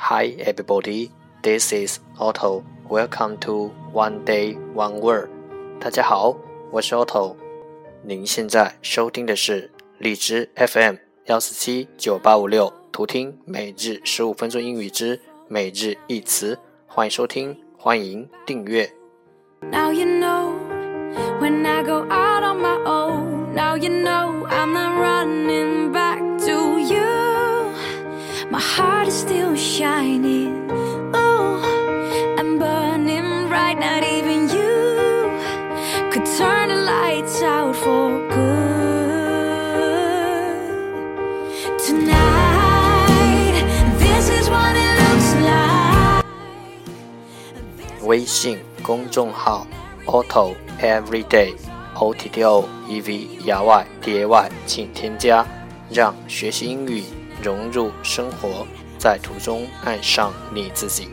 Hi everybody, this is Otto. Welcome to One Day One Word. 大家好，我是 Otto。您现在收听的是荔枝 FM 幺四七九八五六，图听每日十五分钟英语之每日一词。欢迎收听，欢迎订阅。Now you know when I go out on my own. Now you know shining. Oh, I'm burning right. Not even you could turn the lights out for good. Tonight, this is what it looks like. 微信公众号 Auto Everyday O T T O E V E R Y D A Y，请添加，让学习英语融入生活，在途中爱上你自己，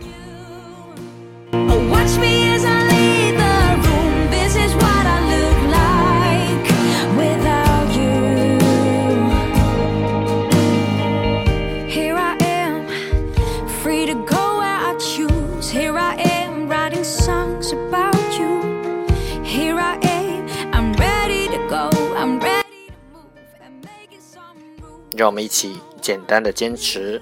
让我们一起简单的坚持。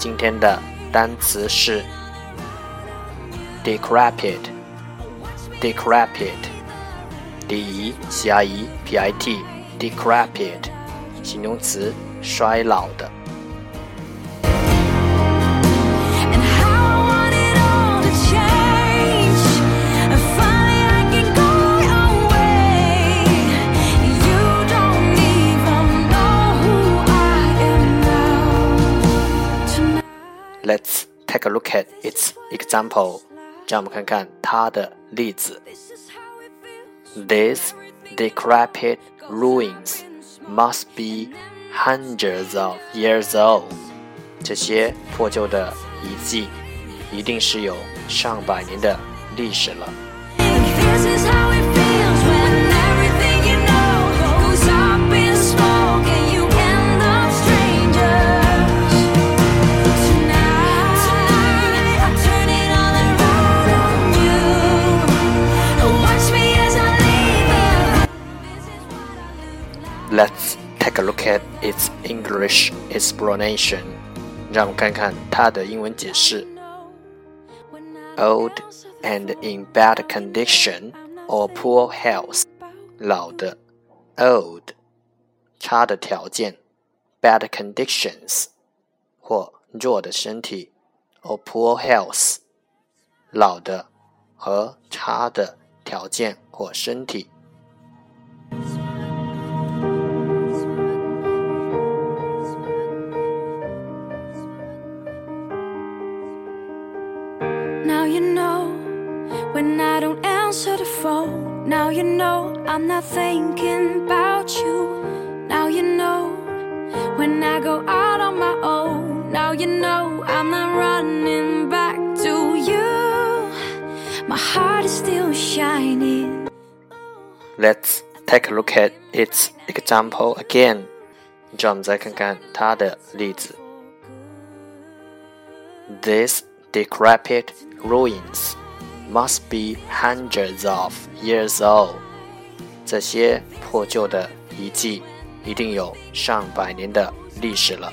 今天的单词是 decrepit. Decrepit. D E c i e p i t，decrepit，形容词，衰老的。Let's take a look at its example. 让我们看看它的例子。 This is how it feels. These decrepit ruins must be hundreds of years old。这些破旧的遗迹一定是有上百年的历史了。 Let's take a look at its English explanation。让我们看看它的英文解释。 When I Old and in bad condition or poor health，老的，old，差的条件，bad conditions，或弱的身体，or poor health，老的和差的条件或身体。 you know when I don't answer the phone. Now you know I'm not thinking about you. Now you know when I go out on my own. Now you know I'm not running back to you. My heart is still shining. Let's take a look at its example again。让我们再看看它的例子。These decrepit ruins must be hundreds of years old。这些破旧的遗迹一定有上百年的历史了。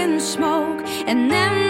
in smoke and then